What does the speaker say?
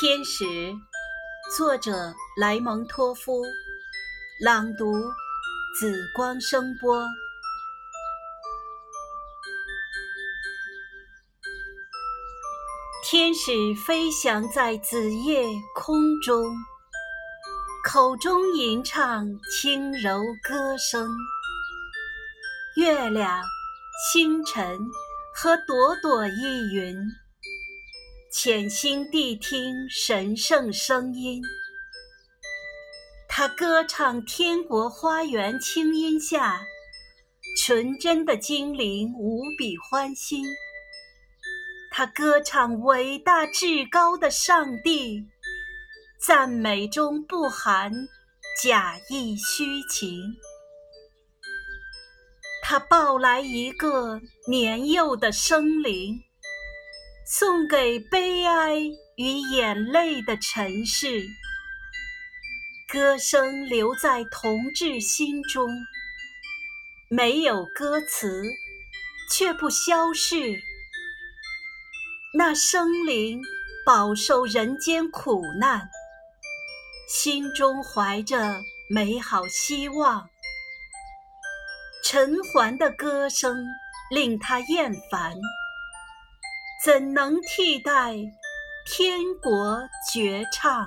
天使，作者莱蒙托夫，朗读紫光声波。天使飞翔在紫夜空中，口中吟唱轻柔歌声。月亮、星辰和朵朵依云。潜心谛听神圣声音，他歌唱天国花园清音下纯真的精灵无比欢欣。他歌唱伟大至高的上帝，赞美中不含假意虚情。他抱来一个年幼的生灵。送给悲哀与眼泪的城市，歌声留在同志心中，没有歌词，却不消逝。那生灵饱受人间苦难，心中怀着美好希望，陈桓的歌声令他厌烦。怎能替代天国绝唱？